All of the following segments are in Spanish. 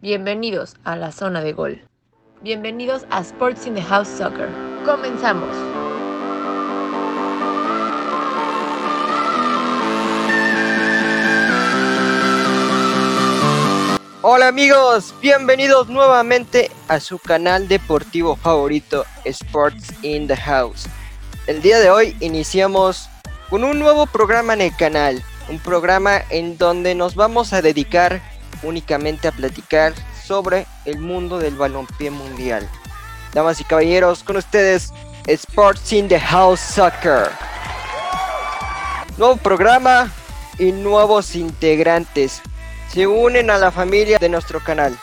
Bienvenidos a la zona de gol. Bienvenidos a Sports in the House Soccer. Comenzamos. Hola amigos, bienvenidos nuevamente a su canal deportivo favorito Sports in the House. El día de hoy iniciamos con un nuevo programa en el canal, un programa en donde nos vamos a dedicar únicamente a platicar sobre el mundo del balompié mundial. Damas y caballeros, con ustedes Sports in the House Soccer. Nuevo programa y nuevos integrantes se unen a la familia de nuestro canal.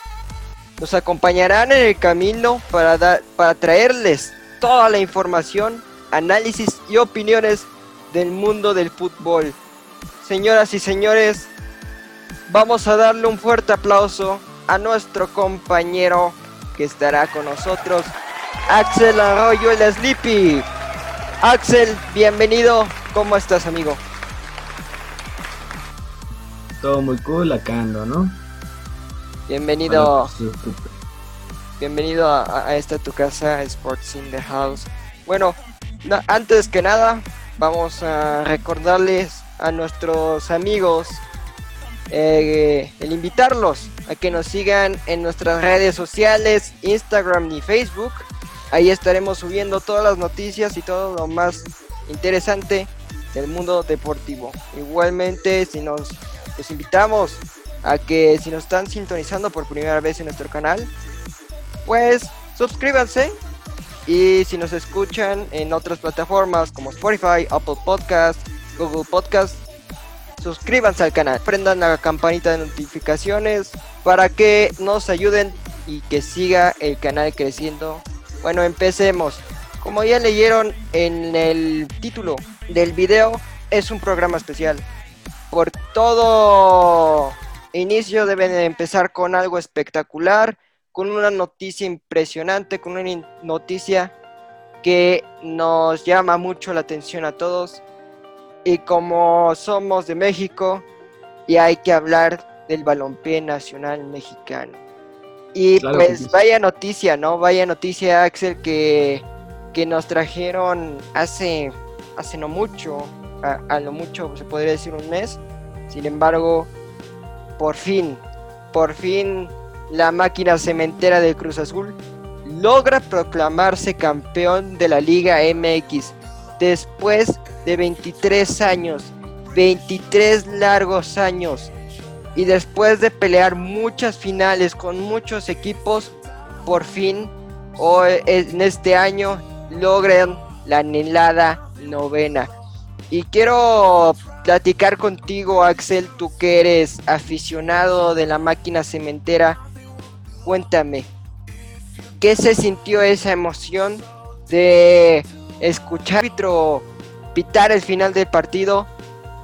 Nos acompañarán en el camino para, dar, para traerles toda la información, análisis y opiniones del mundo del fútbol. Señoras y señores, vamos a darle un fuerte aplauso a nuestro compañero que estará con nosotros, Axel Arroyo el Sleepy. Axel, bienvenido. ¿Cómo estás, amigo? Todo muy cool acá ando, ¿no? Bienvenido. bienvenido a, a, esta tu casa, Sports in the House. Bueno, no, antes que nada, vamos a recordarles a nuestros amigos eh, el invitarlos a que nos sigan en nuestras redes sociales, Instagram y Facebook. Ahí estaremos subiendo todas las noticias y todo lo más interesante del mundo deportivo. Igualmente, si nos los invitamos a que si nos están sintonizando por primera vez en nuestro canal, pues suscríbanse y si nos escuchan en otras plataformas como Spotify, Apple Podcast, Google Podcast, suscríbanse al canal, prendan la campanita de notificaciones para que nos ayuden y que siga el canal creciendo. Bueno, empecemos. Como ya leyeron en el título del video, es un programa especial. Por todo inicio deben empezar con algo espectacular, con una noticia impresionante, con una noticia que nos llama mucho la atención a todos y como somos de México y hay que hablar del balompié nacional mexicano. Y pues vaya noticia, ¿no? Vaya noticia, Axel, que, que nos trajeron hace, hace no mucho, a, a, lo mucho se podría decir un mes. Sin embargo, por fin, por fin la máquina cementera del Cruz Azul logra proclamarse campeón de la Liga MX después de 23 años, 23 largos años, y después de pelear muchas finales con muchos equipos, por fin, hoy, en este año, logran la anhelada novena. Y quiero platicar contigo, Axel, tú que eres aficionado de la máquina cementera. Cuéntame, ¿qué se sintió esa emoción de escuchar pitar el final del partido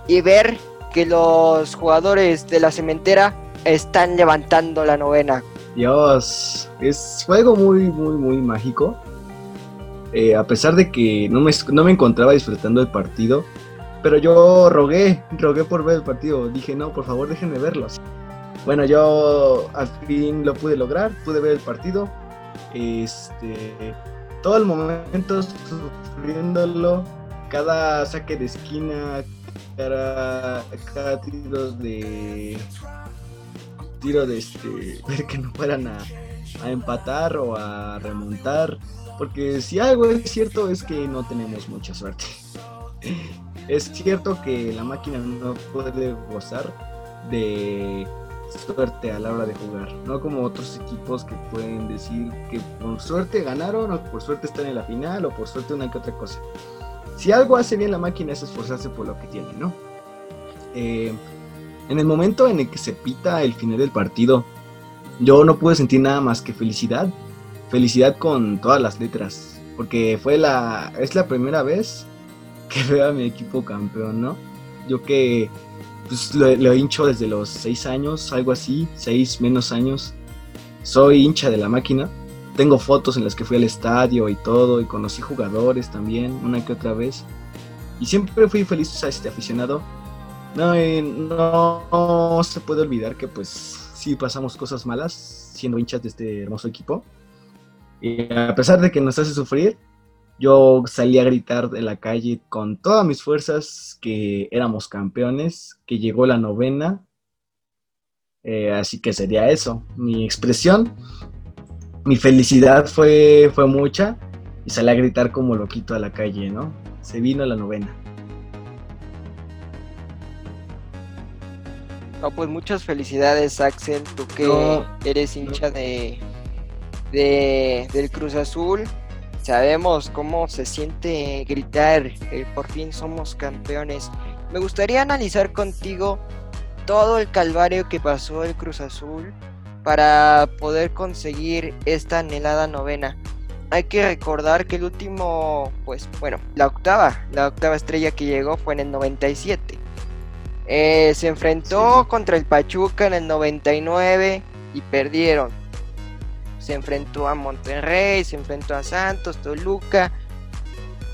y ver que los jugadores de la cementera están levantando la novena. Dios, es algo muy, muy, muy mágico. Eh, a pesar de que no me, no me encontraba disfrutando el partido, pero yo rogué, rogué por ver el partido. Dije, no, por favor, déjenme verlos. Bueno, yo al fin lo pude lograr, pude ver el partido. Este, todo el momento sufriéndolo, cada saque de esquina, cada, cada tiro de tiro de este ver que no fueran a, a, empatar o a remontar porque si algo es cierto es que no tenemos mucha suerte es cierto que la máquina no puede gozar de suerte a la hora de jugar, no como otros equipos que pueden decir que por suerte ganaron o por suerte están en la final o por suerte una que otra cosa. Si algo hace bien la máquina es esforzarse por lo que tiene, ¿no? Eh, en el momento en el que se pita el final del partido, yo no pude sentir nada más que felicidad, felicidad con todas las letras, porque fue la es la primera vez que veo a mi equipo campeón, ¿no? Yo que pues lo, hincho desde los 6 años, algo así, 6 menos años. Soy hincha de la máquina. Tengo fotos en las que fui al estadio y todo, y conocí jugadores también, una que otra vez. Y siempre fui feliz a este aficionado. No, no, se puede olvidar que pues sí pasamos cosas malas siendo hinchas de este hermoso equipo. Y a pesar de que nos hace sufrir, yo salí a gritar de la calle con todas mis fuerzas que éramos campeones, que llegó la novena. Eh, así que sería eso, mi expresión. Mi felicidad fue, fue mucha y salí a gritar como loquito a la calle, ¿no? Se vino la novena. No, pues muchas felicidades, Axel, tú que eres hincha de, de, del Cruz Azul sabemos cómo se siente gritar, eh, por fin somos campeones. Me gustaría analizar contigo todo el calvario que pasó el Cruz Azul para poder conseguir esta anhelada novena. Hay que recordar que el último, pues bueno, la octava, la octava estrella que llegó fue en el 97. Eh, se enfrentó contra el Pachuca en el 99 y perdieron se enfrentó a Monterrey, se enfrentó a Santos, Toluca,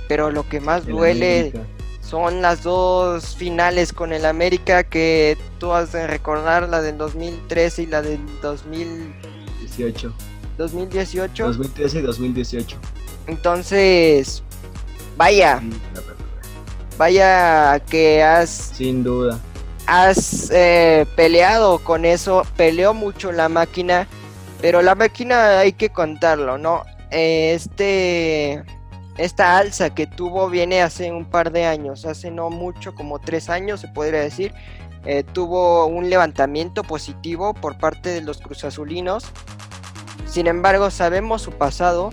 pero lo que más duele son las dos finales con el América que tú has de recordar, la del 2013 y la del 2018. 2018. 2013 y 2018. Entonces, vaya. Vaya que has... Sin duda. Has eh, peleado con eso, peleó mucho la máquina pero la máquina hay que contarlo, ¿no? Eh, este, esta alza que tuvo viene hace un par de años, hace no mucho, como tres años se podría decir. Eh, tuvo un levantamiento positivo por parte de los cruzazulinos. Sin embargo, sabemos su pasado,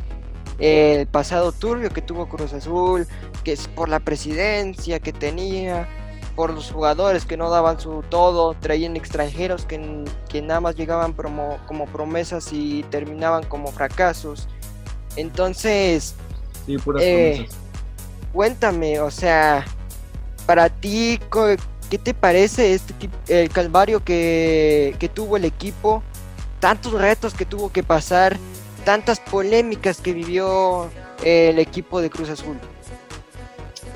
el pasado turbio que tuvo Cruz Azul, que es por la presidencia que tenía, por los jugadores que no daban su todo, traían extranjeros que, que nada más llegaban como promesas y terminaban como fracasos. Entonces, eh, cuéntame, o sea, para ti, ¿qué te parece este el calvario que, que tuvo el equipo? Tantos retos que tuvo que pasar, tantas polémicas que vivió el equipo de Cruz Azul.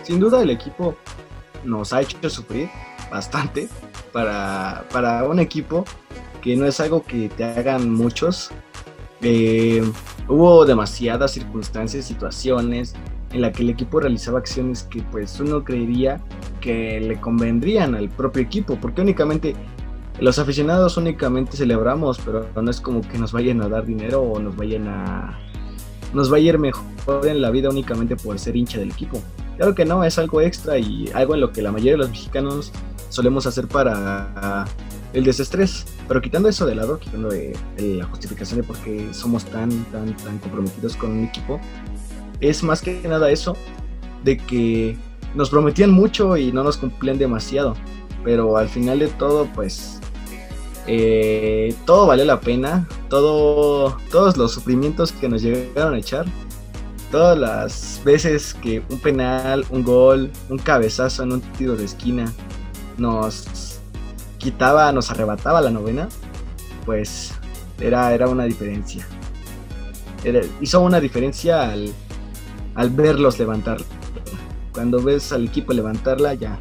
Sin duda el equipo nos ha hecho sufrir bastante para, para un equipo que no es algo que te hagan muchos. Eh, hubo demasiadas circunstancias, situaciones en la que el equipo realizaba acciones que pues uno creería que le convendrían al propio equipo, porque únicamente los aficionados únicamente celebramos, pero no es como que nos vayan a dar dinero o nos vayan a nos va a ir mejor en la vida únicamente por ser hincha del equipo. Claro que no, es algo extra y algo en lo que la mayoría de los mexicanos solemos hacer para el desestrés. Pero quitando eso de lado, quitando de, la justificación de por qué somos tan, tan, tan comprometidos con un equipo, es más que nada eso, de que nos prometían mucho y no nos cumplían demasiado. Pero al final de todo, pues eh, todo valió la pena, todo, todos los sufrimientos que nos llegaron a echar, todas las veces que un penal, un gol, un cabezazo en un tiro de esquina nos quitaba, nos arrebataba la novena, pues era, era una diferencia. hizo una diferencia al, al verlos levantar. Cuando ves al equipo levantarla, ya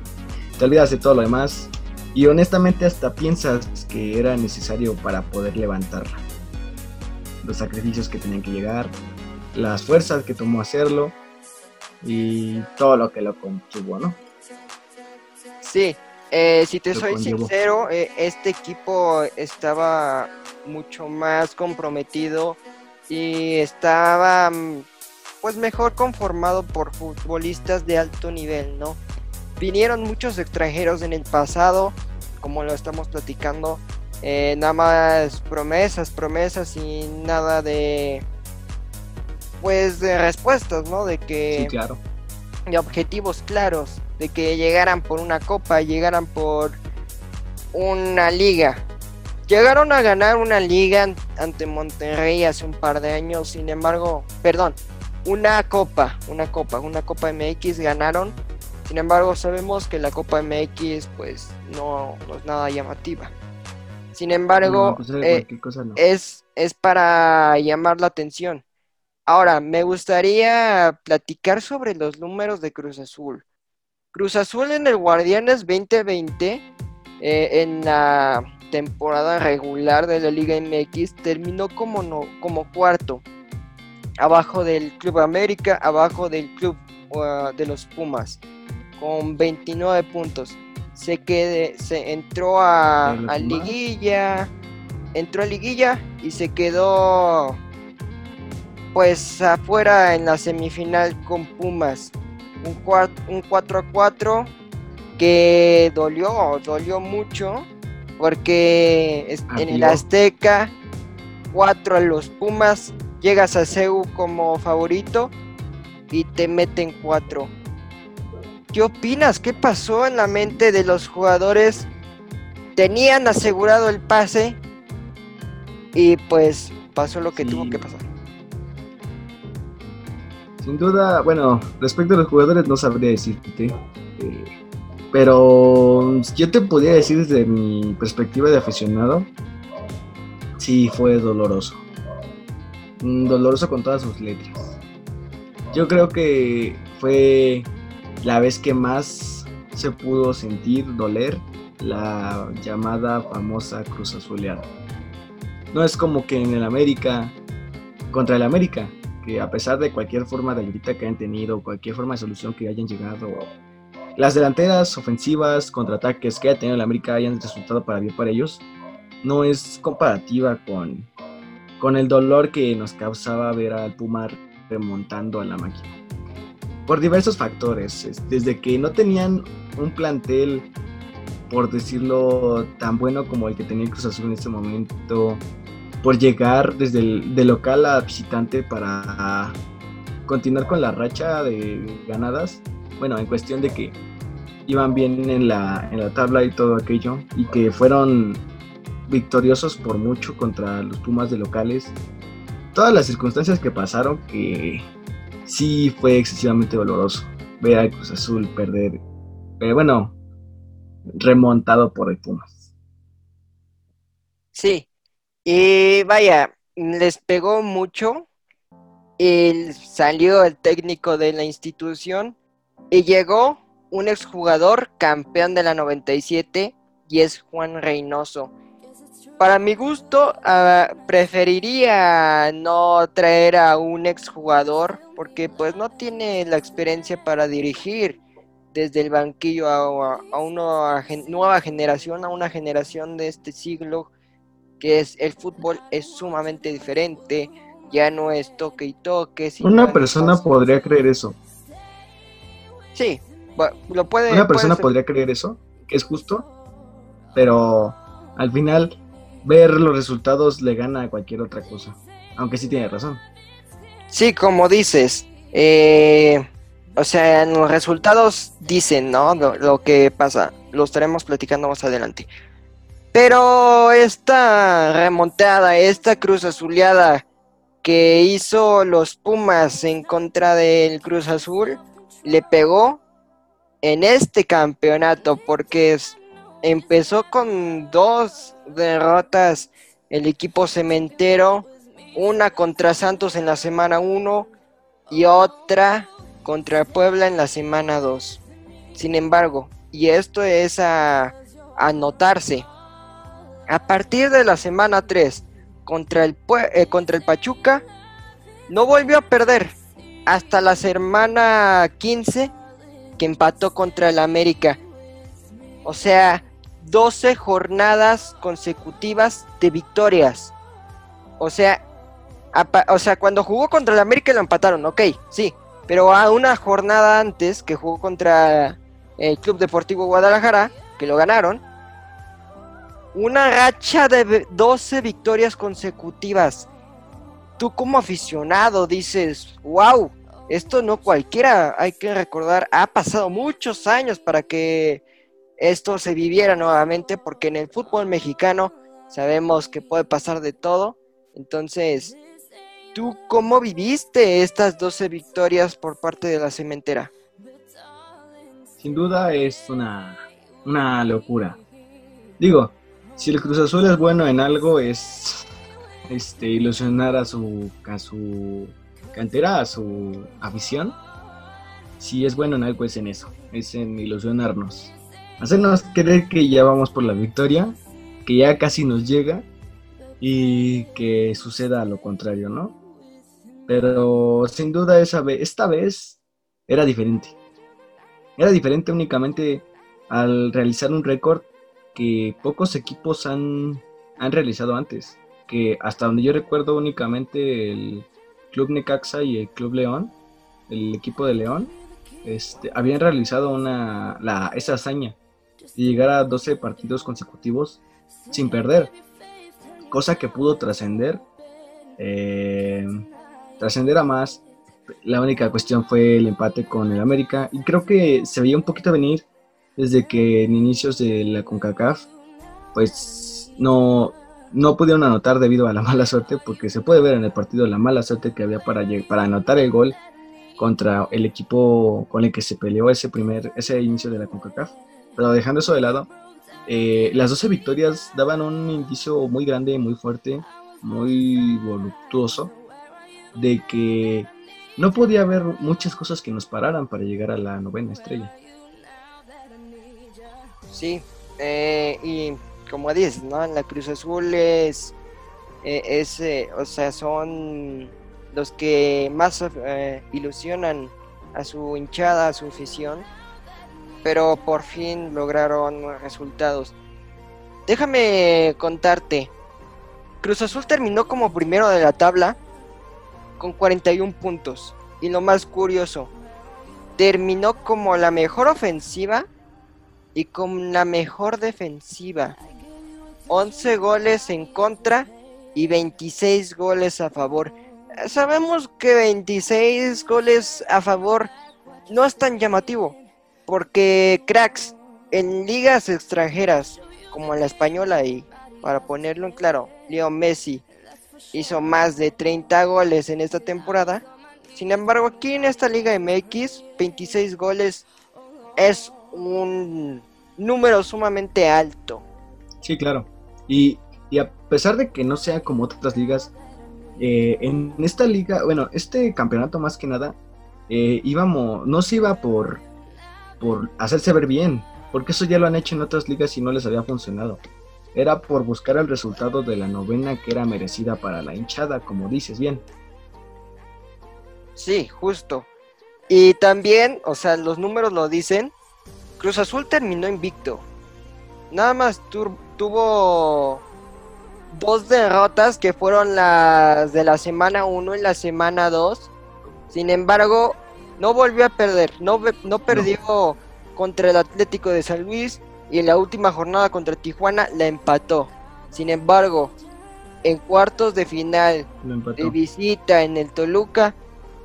te olvidas de todo lo demás y honestamente hasta piensas que era necesario para poder levantarla. Los sacrificios que tenían que llegar, las fuerzas que tomó hacerlo y todo lo que lo contuvo, ¿no? Sí, eh, si te soy sincero, eh, este equipo estaba mucho más comprometido y estaba mm, pues mejor conformado por futbolistas de alto nivel, ¿no? Vinieron muchos extranjeros en el pasado, como lo estamos platicando. Eh, nada más promesas, promesas y nada de. Pues de respuestas, ¿no? De que. Sí, claro. De objetivos claros. De que llegaran por una copa, llegaran por una liga. Llegaron a ganar una liga ante Monterrey hace un par de años, sin embargo, perdón, una copa, una copa, una copa MX ganaron sin embargo, sabemos que la Copa MX pues no, es nada llamativa. Sin embargo, pues, eh, es, es para llamar la atención. Ahora, me gustaría platicar sobre los números de Cruz Azul. Cruz Azul en el Guardianes 2020 eh, en la temporada regular de la Liga MX terminó como, no, como cuarto, abajo del Club América, abajo del Club uh, de los Pumas, con 29 puntos. Se, quede, se entró a, a Liguilla, entró a Liguilla y se quedó pues afuera en la semifinal con Pumas. Un, un 4 a 4 que dolió, dolió mucho porque en el Azteca 4 a los Pumas, llegas a CEU como favorito y te meten 4. ¿Qué opinas? ¿Qué pasó en la mente de los jugadores? Tenían asegurado el pase y pues pasó lo que tuvo que pasar. Sin duda, bueno, respecto a los jugadores no sabría decirte. Eh, pero yo te podría decir desde mi perspectiva de aficionado, sí fue doloroso. Mm, doloroso con todas sus letras. Yo creo que fue la vez que más se pudo sentir doler la llamada famosa Cruz Azuleada. No es como que en el América, contra el América, a pesar de cualquier forma de ayuda que hayan tenido, cualquier forma de solución que hayan llegado, las delanteras ofensivas, contraataques que haya tenido el América hayan resultado para bien para ellos, no es comparativa con, con el dolor que nos causaba ver al Pumar remontando a la máquina. Por diversos factores, desde que no tenían un plantel, por decirlo, tan bueno como el que tenía Cruz Azul en este momento, por llegar desde el de local a visitante para continuar con la racha de ganadas. Bueno, en cuestión de que iban bien en la, en la tabla y todo aquello, y que fueron victoriosos por mucho contra los Pumas de locales. Todas las circunstancias que pasaron que sí fue excesivamente doloroso ver a Cruz Azul perder, pero bueno, remontado por el Pumas. Sí, y vaya, les pegó mucho. El, salió el técnico de la institución y llegó un exjugador campeón de la 97 y es Juan Reynoso. Para mi gusto, ah, preferiría no traer a un exjugador porque pues no tiene la experiencia para dirigir desde el banquillo a, a una nueva generación, a una generación de este siglo que es el fútbol es sumamente diferente, ya no es toque y toque. Una persona podría creer eso. Sí, lo puede. Una persona podría creer eso, que es justo, pero al final ver los resultados le gana a cualquier otra cosa, aunque sí tiene razón. Sí, como dices, eh, o sea, los resultados dicen, ¿no? Lo, lo que pasa, lo estaremos platicando más adelante. Pero esta remontada, esta cruz azuleada que hizo los Pumas en contra del Cruz Azul, le pegó en este campeonato porque empezó con dos derrotas el equipo cementero, una contra Santos en la semana 1 y otra contra Puebla en la semana 2. Sin embargo, y esto es a, a a partir de la semana 3 contra el, eh, contra el Pachuca, no volvió a perder hasta la semana 15 que empató contra el América. O sea, 12 jornadas consecutivas de victorias. O sea, o sea, cuando jugó contra el América lo empataron, ok, sí. Pero a una jornada antes que jugó contra el Club Deportivo Guadalajara, que lo ganaron, una racha de 12 victorias consecutivas. Tú como aficionado dices, wow, esto no cualquiera, hay que recordar, ha pasado muchos años para que esto se viviera nuevamente, porque en el fútbol mexicano sabemos que puede pasar de todo. Entonces, ¿tú cómo viviste estas 12 victorias por parte de la cementera? Sin duda es una, una locura. Digo, si el Cruz Azul es bueno en algo es este ilusionar a su a su cantera, a su afición. Si es bueno en algo es en eso, es en ilusionarnos. hacernos creer que ya vamos por la victoria, que ya casi nos llega y que suceda lo contrario, ¿no? Pero sin duda esa vez, esta vez era diferente. Era diferente únicamente al realizar un récord que pocos equipos han, han realizado antes. Que hasta donde yo recuerdo únicamente el Club Necaxa y el Club León, el equipo de León, este, habían realizado una, la, esa hazaña de llegar a 12 partidos consecutivos sin perder, cosa que pudo trascender, eh, trascender a más. La única cuestión fue el empate con el América y creo que se veía un poquito venir desde que en inicios de la CONCACAF pues no, no pudieron anotar debido a la mala suerte porque se puede ver en el partido la mala suerte que había para, para anotar el gol contra el equipo con el que se peleó ese primer ese inicio de la CONCACAF. Pero dejando eso de lado, eh, las 12 victorias daban un indicio muy grande, muy fuerte, muy voluptuoso, de que no podía haber muchas cosas que nos pararan para llegar a la novena estrella. Sí, eh, y como dices, ¿no? La Cruz Azul es, eh, o sea, son los que más ilusionan a su hinchada, a su afición pero por fin lograron resultados. Déjame contarte. Cruz Azul terminó como primero de la tabla con 41 puntos. Y lo más curioso, terminó como la mejor ofensiva y con la mejor defensiva. 11 goles en contra y 26 goles a favor. Sabemos que 26 goles a favor no es tan llamativo, porque cracks en ligas extranjeras como la española y para ponerlo en claro, Leo Messi hizo más de 30 goles en esta temporada. Sin embargo, aquí en esta Liga MX, 26 goles es un número sumamente alto. Sí, claro. Y, a pesar de que no sea como otras ligas, eh, en esta liga, bueno, este campeonato más que nada, eh, íbamos, no se iba por por hacerse ver bien, porque eso ya lo han hecho en otras ligas y no les había funcionado. Era por buscar el resultado de la novena que era merecida para la hinchada, como dices bien. Sí, justo. Y también, o sea, los números lo dicen, Cruz Azul terminó invicto. Nada más tuvo dos derrotas que fueron las de la semana 1 y la semana 2. Sin embargo, no volvió a perder, no, no perdió contra el Atlético de San Luis y en la última jornada contra Tijuana la empató. Sin embargo, en cuartos de final de visita en el Toluca,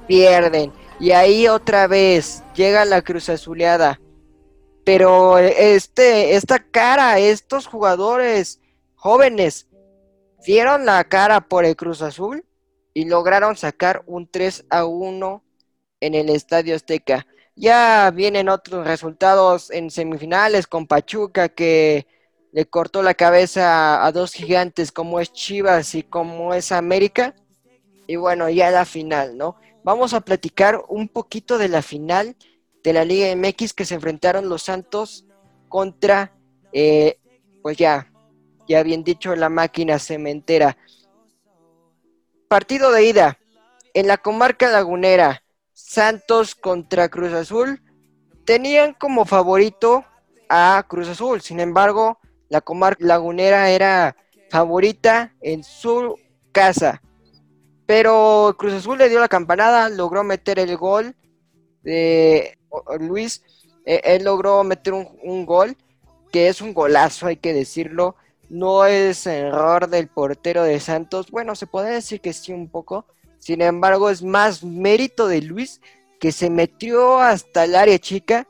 pierden. Y ahí otra vez llega la Cruz Azuleada. Pero este, esta cara, estos jugadores jóvenes, dieron la cara por el Cruz Azul y lograron sacar un 3 a 1 en el Estadio Azteca. Ya vienen otros resultados en semifinales con Pachuca que le cortó la cabeza a dos gigantes como es Chivas y como es América. Y bueno, ya la final, ¿no? Vamos a platicar un poquito de la final de la Liga MX que se enfrentaron los Santos contra, eh, pues ya, ya bien dicho, la máquina cementera. Partido de ida en la comarca lagunera. Santos contra Cruz Azul tenían como favorito a Cruz Azul. Sin embargo, la comarca lagunera era favorita en su casa. Pero Cruz Azul le dio la campanada, logró meter el gol de Luis. Eh, él logró meter un, un, gol que es un golazo, hay que decirlo. No es error del portero de Santos. Bueno, se puede decir que sí un poco sin embargo, es más mérito de Luis que se metió hasta el área chica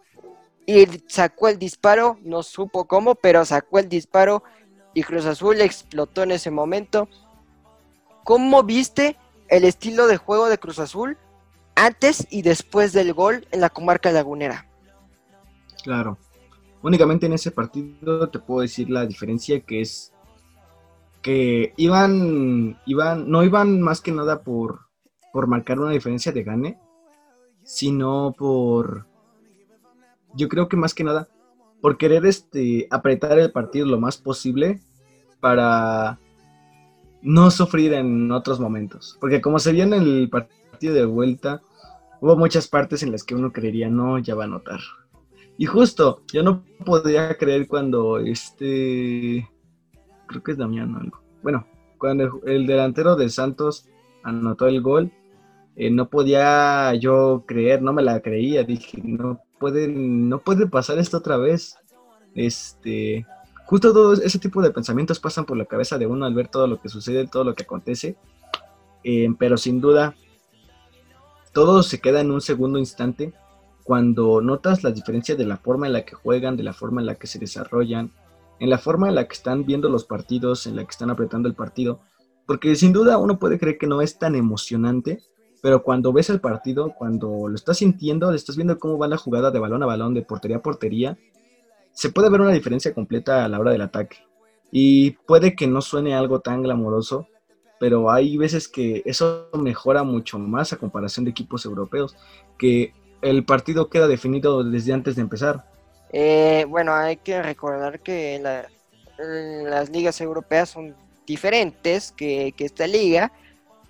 y sacó el disparo, no supo cómo, pero sacó el disparo y Cruz Azul explotó en ese momento. ¿Cómo viste el estilo de juego de Cruz Azul antes y después del gol en la comarca lagunera? Claro. Únicamente en ese partido te puedo decir la diferencia que es que iban, iban, no iban más que nada por, por marcar una diferencia de gane, sino por, yo creo que más que nada, por querer este, apretar el partido lo más posible para no sufrir en otros momentos. Porque como se vio en el partido de vuelta, hubo muchas partes en las que uno creería, no, ya va a anotar. Y justo, yo no podía creer cuando este, creo que es Damián algo. Bueno, cuando el, delantero de Santos anotó el gol, eh, no podía yo creer, no me la creía, dije, no puede, no puede pasar esto otra vez. Este, justo todo ese tipo de pensamientos pasan por la cabeza de uno al ver todo lo que sucede, todo lo que acontece. Eh, pero sin duda, todo se queda en un segundo instante cuando notas la diferencia de la forma en la que juegan, de la forma en la que se desarrollan, en la forma en la que están viendo los partidos, en la que están apretando el partido. Porque sin duda uno puede creer que no es tan emocionante, pero cuando ves el partido, cuando lo estás sintiendo, estás viendo cómo va la jugada de balón a balón, de portería a portería, se puede ver una diferencia completa a la hora del ataque. Y puede que no suene algo tan glamoroso, pero hay veces que eso mejora mucho más a comparación de equipos europeos, que el partido queda definido desde antes de empezar. Eh, bueno, hay que recordar que las ligas europeas son diferentes que, que esta liga.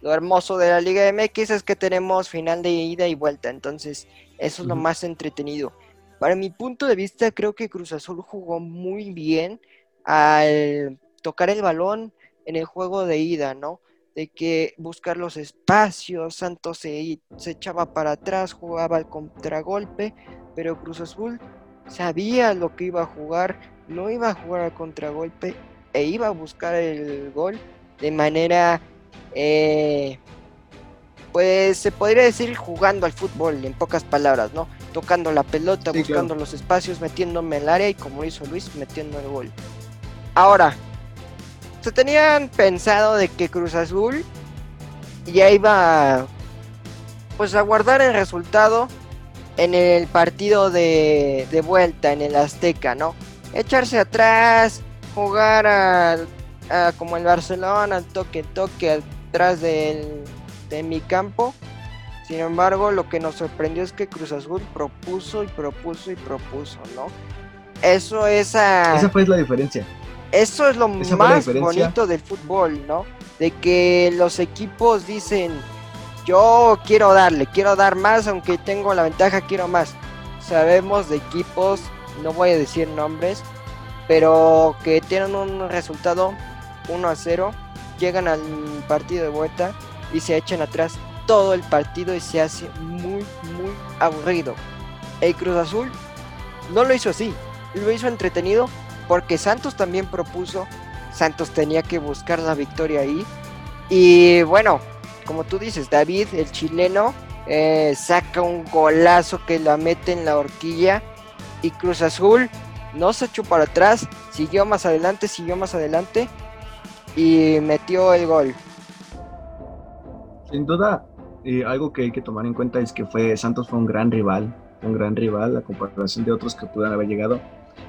Lo hermoso de la Liga MX es que tenemos final de ida y vuelta, entonces eso es lo más entretenido. Para mi punto de vista, creo que Cruz Azul jugó muy bien al tocar el balón en el juego de ida, ¿no? De que buscar los espacios, Santos se, se echaba para atrás, jugaba al contragolpe, pero Cruz Azul sabía lo que iba a jugar, no iba a jugar al contragolpe e iba a buscar el gol de manera eh, pues se podría decir jugando al fútbol, en pocas palabras, ¿no? Tocando la pelota, buscando los espacios, metiéndome en el área y como hizo Luis, metiendo el gol. Ahora, se tenían pensado de que Cruz Azul ya iba pues a guardar el resultado en el partido de, de vuelta en el Azteca, ¿no? Echarse atrás, jugar a, como el Barcelona, al toque toque atrás del en mi campo. Sin embargo, lo que nos sorprendió es que Cruz Azul propuso y propuso y propuso, ¿no? Eso es Esa fue la diferencia. Eso es lo más bonito del fútbol, ¿no? De que los equipos dicen, yo quiero darle, quiero dar más, aunque tengo la ventaja, quiero más. Sabemos de equipos, no voy a decir nombres, pero que tienen un resultado 1 a 0, llegan al partido de vuelta y se echan atrás todo el partido y se hace muy, muy aburrido. El Cruz Azul no lo hizo así, lo hizo entretenido porque Santos también propuso, Santos tenía que buscar la victoria ahí. Y bueno, como tú dices, David, el chileno, eh, saca un golazo que la mete en la horquilla y Cruz Azul no se echó para atrás, siguió más adelante, siguió más adelante y metió el gol. Sin duda, eh, algo que hay que tomar en cuenta es que fue Santos fue un gran rival, un gran rival a comparación de otros que pudieran haber llegado.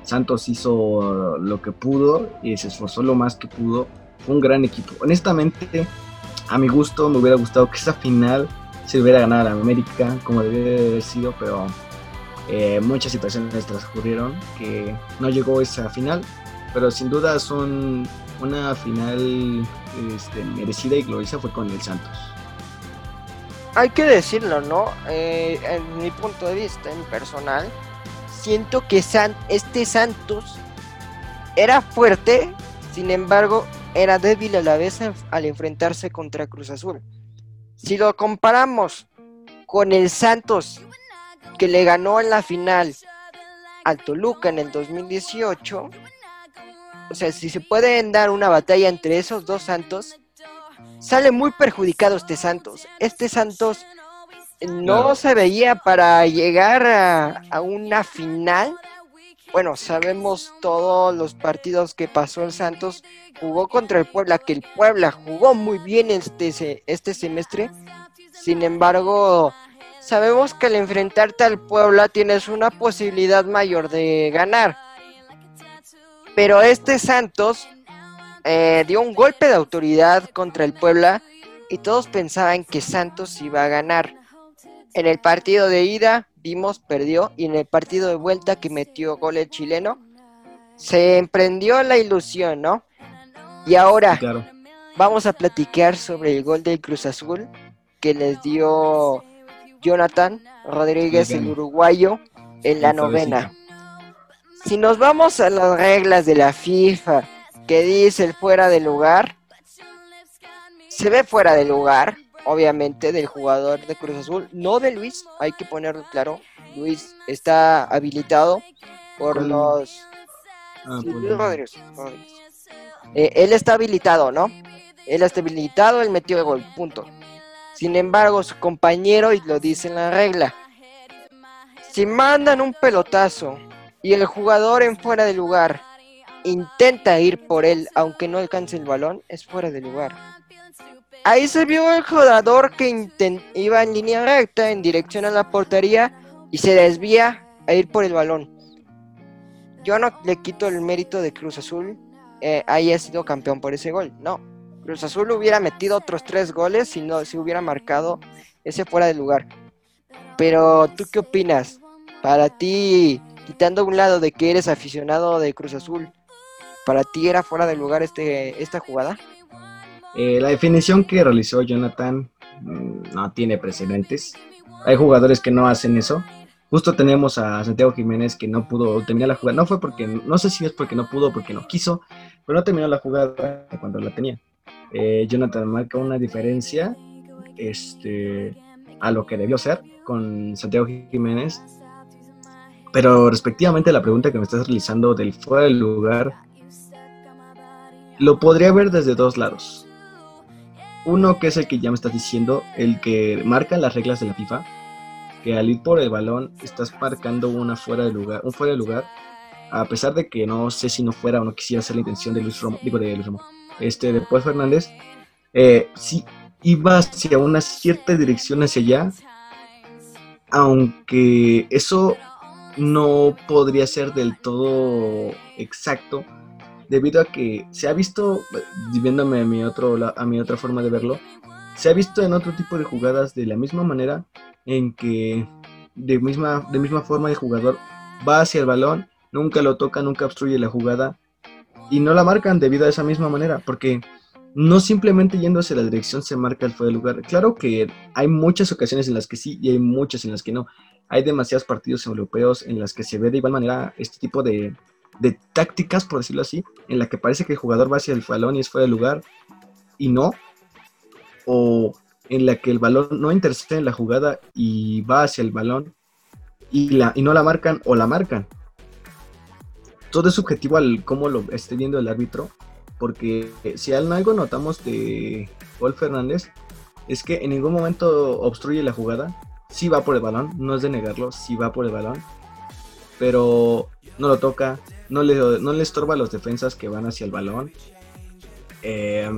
Santos hizo lo que pudo y se esforzó lo más que pudo. Un gran equipo. Honestamente, a mi gusto, me hubiera gustado que esa final se hubiera ganado a América, como debería haber sido, pero eh, muchas situaciones transcurrieron que no llegó esa final. Pero sin duda una final este, merecida y gloriosa fue con el Santos hay que decirlo, ¿no? Eh, en mi punto de vista, en personal, siento que este Santos era fuerte, sin embargo, era débil a la vez al enfrentarse contra Cruz Azul. Si lo comparamos con el Santos que le ganó en la final al Toluca en el 2018, o sea, si se puede dar una batalla entre esos dos Santos, sale muy perjudicado este Santos. Este Santos no se veía para llegar a, una final. Bueno, sabemos todos los partidos que pasó el Santos. Jugó contra el Puebla, que el Puebla jugó muy bien este, este semestre. Sin embargo, sabemos que al enfrentarte al Puebla tienes una posibilidad mayor de ganar. Pero este Santos eh, dio un golpe de autoridad contra el Puebla y todos pensaban que Santos iba a ganar. En el partido de ida vimos, perdió y en el partido de vuelta que metió gol el chileno, se emprendió la ilusión, ¿no? Y ahora vamos a platicar sobre el gol del Cruz Azul que les dio Jonathan Rodríguez, el uruguayo, en la novena. Si nos vamos a las reglas de la FIFA que dice el fuera de lugar, se ve fuera de lugar, obviamente, del jugador de Cruz Azul, no de Luis, hay que ponerlo claro. Luis está habilitado por los. Ah, eh, él está habilitado, ¿no? Él está habilitado, él metió el gol, punto. Sin embargo, su compañero, y lo dice en la regla, si mandan un pelotazo y el jugador en fuera de lugar intenta ir por él aunque no alcance el balón, es fuera de lugar. Ahí se vio el jugador que iba en línea recta en dirección a la portería y se desvía a ir por el balón. Yo no le quito el mérito de Cruz Azul, eh, haya sido campeón por ese gol, no. Cruz Azul hubiera metido otros tres goles si no si hubiera marcado ese fuera de lugar. Pero, ¿tú qué opinas? Para ti, quitando un lado de que eres aficionado de Cruz Azul, ¿para ti era fuera de lugar este, esta jugada? Eh, la definición que realizó Jonathan mm, no tiene precedentes. Hay jugadores que no hacen eso. Justo tenemos a Santiago Jiménez que no pudo terminar la jugada. No fue porque, no sé si es porque no pudo, porque no quiso, pero no terminó la jugada cuando la tenía. Eh, Jonathan marca una diferencia este, a lo que debió ser con Santiago Jiménez. Pero respectivamente la pregunta que me estás realizando del fuera del lugar, lo podría ver desde dos lados. Uno que es el que ya me estás diciendo, el que marca las reglas de la FIFA, que al ir por el balón estás marcando una fuera de lugar, un fuera de lugar, a pesar de que no sé si no fuera o no quisiera ser la intención de Luis Romo, digo de Luis Romo, este, después Fernández, eh, iba hacia una cierta dirección hacia allá, aunque eso no podría ser del todo exacto, debido a que se ha visto, viéndome a mi, otro, a mi otra forma de verlo, se ha visto en otro tipo de jugadas de la misma manera, en que de misma, de misma forma el jugador va hacia el balón, nunca lo toca, nunca obstruye la jugada, y no la marcan debido a esa misma manera, porque no simplemente yendo hacia la dirección se marca el fuera de lugar. Claro que hay muchas ocasiones en las que sí y hay muchas en las que no. Hay demasiados partidos europeos en las que se ve de igual manera este tipo de, de tácticas, por decirlo así, en la que parece que el jugador va hacia el balón y es fuera de lugar y no. O en la que el balón no intercede en la jugada y va hacia el balón y, la, y no la marcan o la marcan todo es subjetivo al cómo lo esté viendo el árbitro, porque si algo notamos de Paul Fernández, es que en ningún momento obstruye la jugada, sí va por el balón, no es de negarlo, sí va por el balón, pero no lo toca, no le, no le estorba a los defensas que van hacia el balón, eh,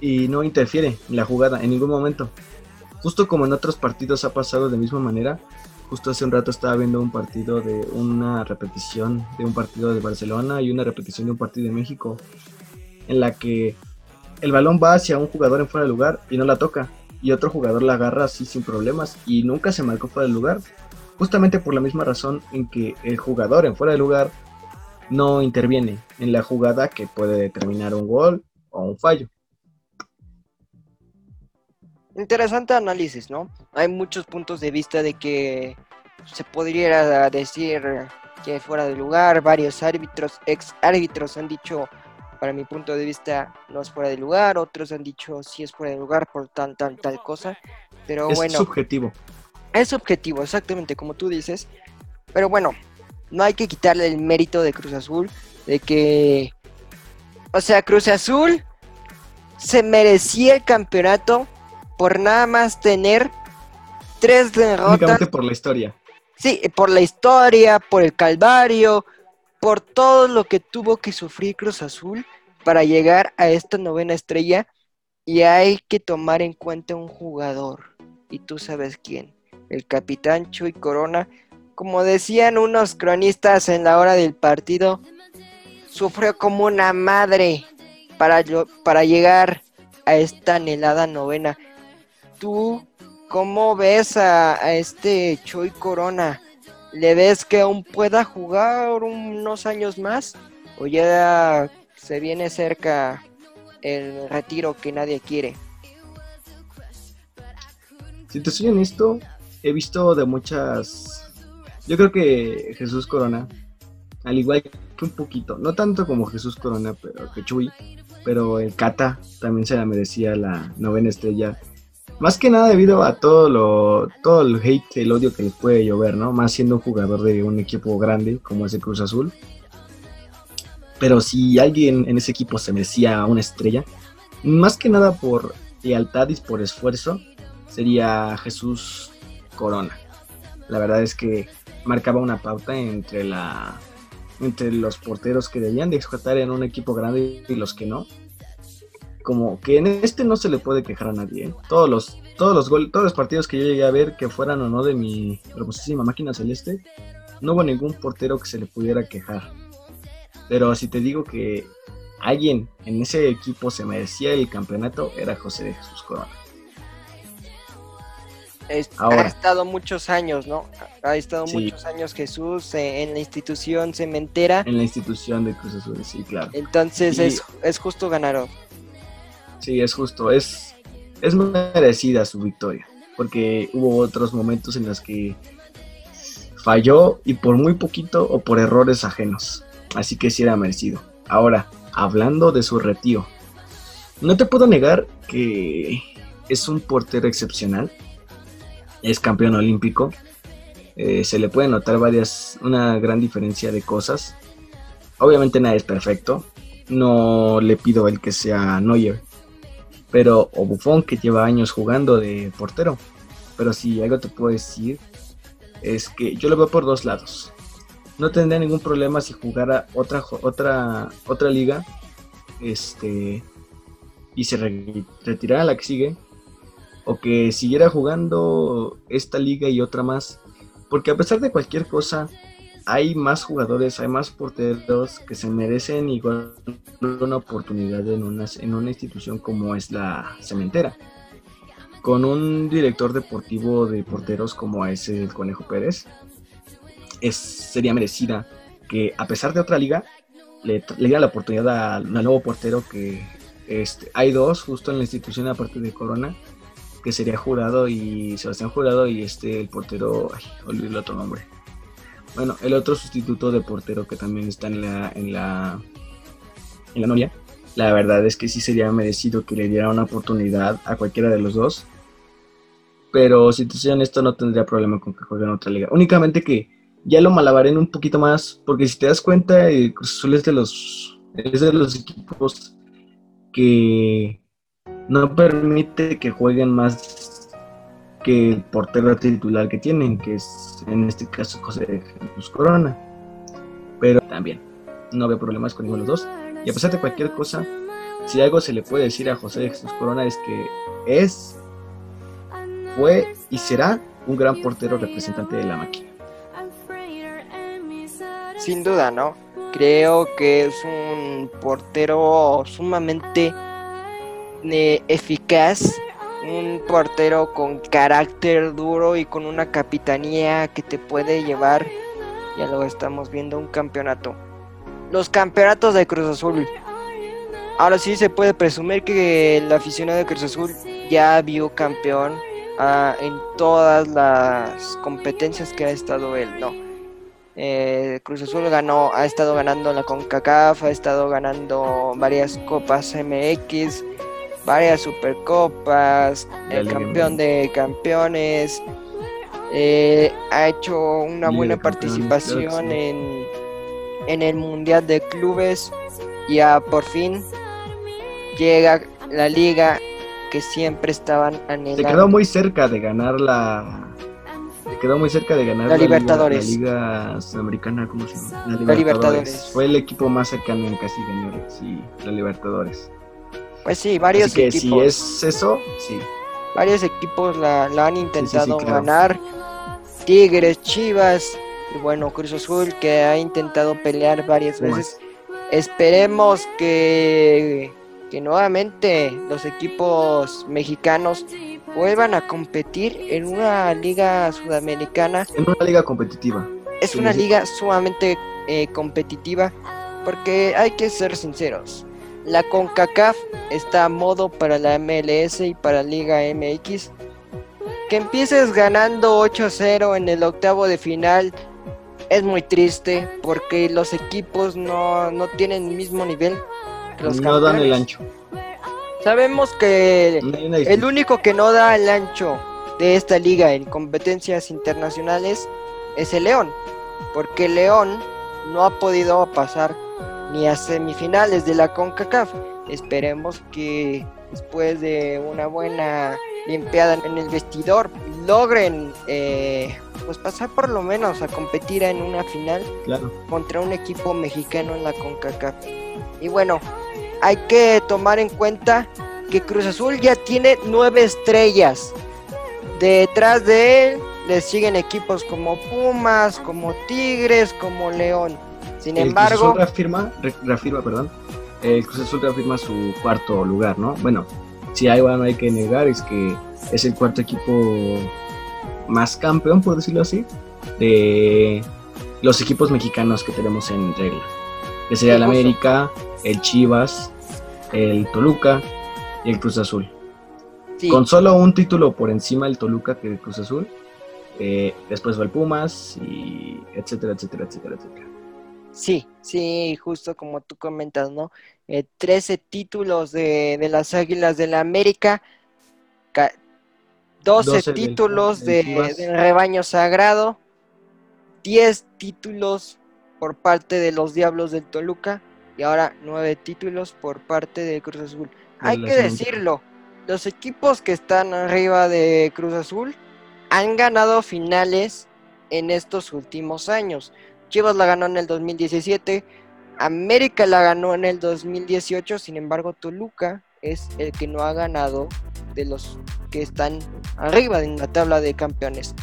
y no interfiere en la jugada en ningún momento. Justo como en otros partidos ha pasado de misma manera, Justo hace un rato estaba viendo un partido de una repetición de un partido de Barcelona y una repetición de un partido de México, en la que el balón va hacia un jugador en fuera de lugar y no la toca, y otro jugador la agarra así sin problemas y nunca se marcó fuera de lugar, justamente por la misma razón en que el jugador en fuera de lugar no interviene en la jugada que puede determinar un gol o un fallo. Interesante análisis, ¿no? Hay muchos puntos de vista de que se podría decir que fuera de lugar, varios árbitros, ex árbitros han dicho, para mi punto de vista, no es fuera de lugar, otros han dicho sí es fuera de lugar por tal, tal, tal cosa, pero bueno. Es subjetivo. Es subjetivo, exactamente como tú dices, pero bueno, no hay que quitarle el mérito de Cruz Azul, de que, o sea, Cruz Azul se merecía el campeonato por nada más tener tres derrotas. Únicamente por la historia. Sí, por la historia, por el calvario, por todo lo que tuvo que sufrir Cruz Azul para llegar a esta novena estrella. Y hay que tomar en cuenta un jugador. Y tú sabes quién. El capitán Chuy Corona. Como decían unos cronistas en la hora del partido, sufrió como una madre para, para llegar a esta anhelada novena tú ¿cómo ves a, este Chuy Corona? ¿Le ves que aún pueda jugar unos años más? ¿O ya se viene cerca el retiro que nadie quiere? Si te soy honesto, he visto de muchas... Yo creo que Jesús Corona, al igual que un poquito, no tanto como Jesús Corona, pero que Chuy, pero el Kata también se la merecía la novena estrella. Más que nada debido a todo lo todo el hate, el odio que les puede llover, ¿no? Más siendo un jugador de un equipo grande como es el Cruz Azul. Pero si alguien en ese equipo se merecía una estrella, más que nada por lealtad y por esfuerzo, sería Jesús Corona. La verdad es que marcaba una pauta entre la entre los porteros que debían de explotar en un equipo grande y los que no. Como que en este no se le puede quejar a nadie. ¿eh? Todos los todos los todos los partidos que yo llegué a ver que fueran o no de mi hermosísima máquina celeste, no hubo ningún portero que se le pudiera quejar. Pero si te digo que alguien en ese equipo se merecía el campeonato, era José de Jesús Corona ha estado muchos años, ¿no? Ha estado muchos años Jesús eh, en la institución cementera. En la institución de Cruz Azul, sí, claro. Entonces es, es, justo ganar. Sí, es justo. Es, es merecida su victoria. Porque hubo otros momentos en los que falló y por muy poquito o por errores ajenos. Así que sí era merecido. Ahora, hablando de su retiro. No te puedo negar que es un portero excepcional es campeón olímpico. Eh, se le puede notar varias, una gran diferencia de cosas. Obviamente nada es perfecto. No le pido el que sea Neuer. Pero, o Buffon que lleva años jugando de portero. Pero si algo te puedo decir es que yo lo veo por dos lados. No tendría ningún problema si jugara otra otra otra liga este y se retirara la que sigue o que siguiera jugando esta liga y otra más. Porque a pesar de cualquier cosa, hay más jugadores, hay más porteros que se merecen igual una oportunidad en una, en una institución como es la cementera. Con un director deportivo de porteros como es el Conejo Pérez, es, sería merecida que a pesar de otra liga, le, le diera la oportunidad al nuevo portero que este, hay dos justo en la institución aparte de Corona que sería Jurado y Sebastián Jurado y este el portero, ay, olvidé el otro nombre. Bueno, el otro sustituto de portero que también está en la en la en la Noria. La verdad es que sí sería merecido que le diera una oportunidad a cualquiera de los dos. Pero si te soy honesto, no tendría problema con que jueguen otra liga. Únicamente que ya lo malabaren un poquito más, porque si te das cuenta, el Cruz Azul es de los, es de los equipos que no permite que jueguen más que el portero titular que tienen, que es en este caso José Jesús Corona. Pero también no veo problemas con ninguno de los dos. Y a pesar de cualquier cosa, si algo se le puede decir a José Jesús Corona es que es, fue y será un gran portero representante de la máquina. Sin duda, ¿no? Creo que es un portero sumamente eficaz, un portero con carácter duro y con una capitanía que te puede llevar, ya lo estamos viendo, un campeonato. Los campeonatos de Cruz Azul. Ahora sí se puede presumir que el aficionado de Cruz Azul ya vio campeón ah, en todas las competencias que ha estado él, ¿no? Eh, Cruz Azul ganó, ha estado ganando la CONCACAF, ha estado ganando varias copas MX, varias supercopas, el campeón de campeones, eh, ha hecho una buena participación en, en el Mundial de Clubes, ya por fin llega la liga que siempre estaban anhelando. Se quedó muy cerca de ganar la... Se quedó muy cerca de ganar la, Libertadores. Liga, la Sudamericana, ¿cómo se llama? La Libertadores. Fue el equipo más cercano en casi ganar, sí, la Libertadores. Pues sí, varios Así que Si es eso, sí. Varios equipos la, han intentado ganar. Tigres, Chivas y bueno, Cruz Azul que ha intentado pelear varias veces. Esperemos que, que nuevamente los equipos mexicanos vuelvan a competir en una liga sudamericana. En una liga competitiva. Es una liga sumamente eh, competitiva porque hay que ser sinceros. La CONCACAF está a modo para la MLS y para Liga MX. Que empieces ganando 8-0 en el octavo de final es muy triste porque los equipos no, no tienen el mismo nivel que los No dan el ancho. Sabemos que el único que no da el ancho de esta liga en competencias internacionales es el León. Porque León no ha podido pasar ni a semifinales de la CONCACAF. Esperemos que después de una buena limpiada en el vestidor logren eh, pues pasar por lo menos a competir en una final contra un equipo mexicano en la CONCACAF. Y bueno, hay que tomar en cuenta que Cruz Azul ya tiene nueve estrellas. Detrás de él le siguen equipos como Pumas, como Tigres, como León. Sin embargo. Cruz reafirma, reafirma, perdón. El Cruz Azul reafirma su cuarto lugar, ¿no? Bueno, si hay algo hay que negar es que es el cuarto equipo más campeón, por decirlo así, de los equipos mexicanos que tenemos en regla. Que sería el América, el Chivas, el Toluca y el Cruz Azul. Con solo un título por encima del Toluca que el Cruz Azul. Eh, después va el Pumas y etcétera, etcétera, etcétera, etcétera. Sí, sí, justo como tú comentas, ¿no? Eh, 13 títulos de, de, las Águilas de la América, 12, títulos de, del rebaño sagrado, 10 títulos por parte de los Diablos del Toluca y ahora 9 títulos por parte de Cruz Azul. Hay que decirlo, los equipos que están arriba de Cruz Azul han ganado finales en estos últimos años. Chivas la ganó en el 2017, América la ganó en el 2018, sin embargo Toluca es el que no ha ganado de los que están arriba en la tabla de campeones.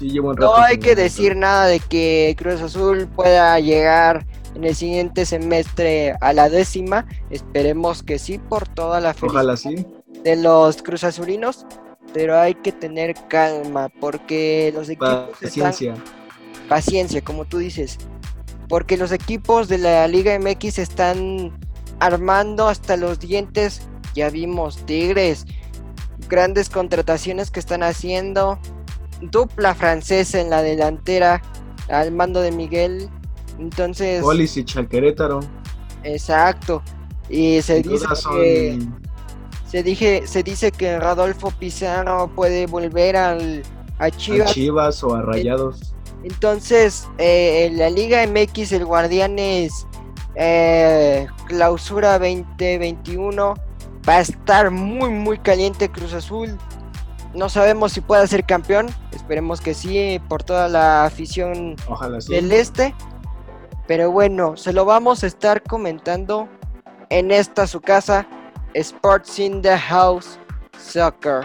no hay que decir nada de que Cruz Azul pueda llegar en el siguiente semestre a la décima. Esperemos que sí, por toda la felicidad de los Cruz Azulinos. Pero hay que tener calma porque los equipos Paciencia paciencia, como tú dices, porque los equipos de la Liga MX están armando hasta los dientes. Ya vimos Tigres, grandes contrataciones que están haciendo, dupla francesa en la delantera al mando de Miguel. Entonces, Polis y Chaquerétaro. Exacto. Y se dice que se dije se dice que Rodolfo Pizarro puede volver al a Chivas, a Chivas o a Rayados. Entonces, eh, en la Liga MX, el Guardianes eh, Clausura 2021 va a estar muy, muy caliente Cruz Azul. No sabemos si pueda ser campeón. Esperemos que sí, por toda la afición del este. Pero bueno, se lo vamos a estar comentando en esta su casa, Sports in the House Soccer.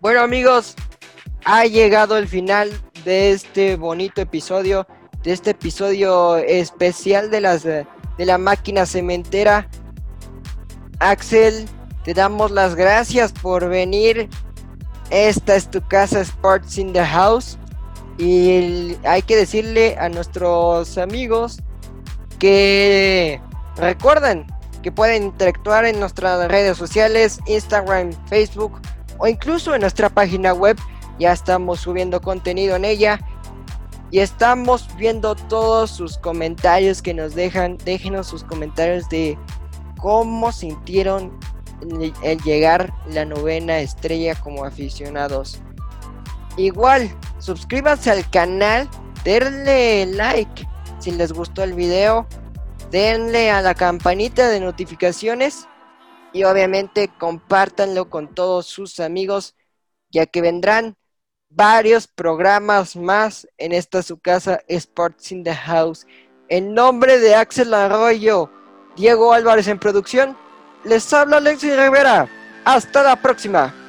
Bueno amigos, ha llegado el final de este bonito episodio, de este episodio especial de las de la máquina cementera. Axel, te damos las gracias por venir. Esta es tu casa Sports in the House. Y hay que decirle a nuestros amigos que recuerden que pueden interactuar en nuestras redes sociales, Instagram, Facebook o incluso en nuestra página web ya estamos subiendo contenido en ella y estamos viendo todos sus comentarios que nos dejan. Déjenos sus comentarios de cómo sintieron el llegar la novena estrella como aficionados. Igual, suscríbanse al canal, denle like si les gustó el video, denle a la campanita de notificaciones y obviamente compártanlo con todos sus amigos, ya que vendrán varios programas más en esta su casa Sports in the House. En nombre de Axel Arroyo, Diego Álvarez en producción, les habla Alexis Rivera. Hasta la próxima.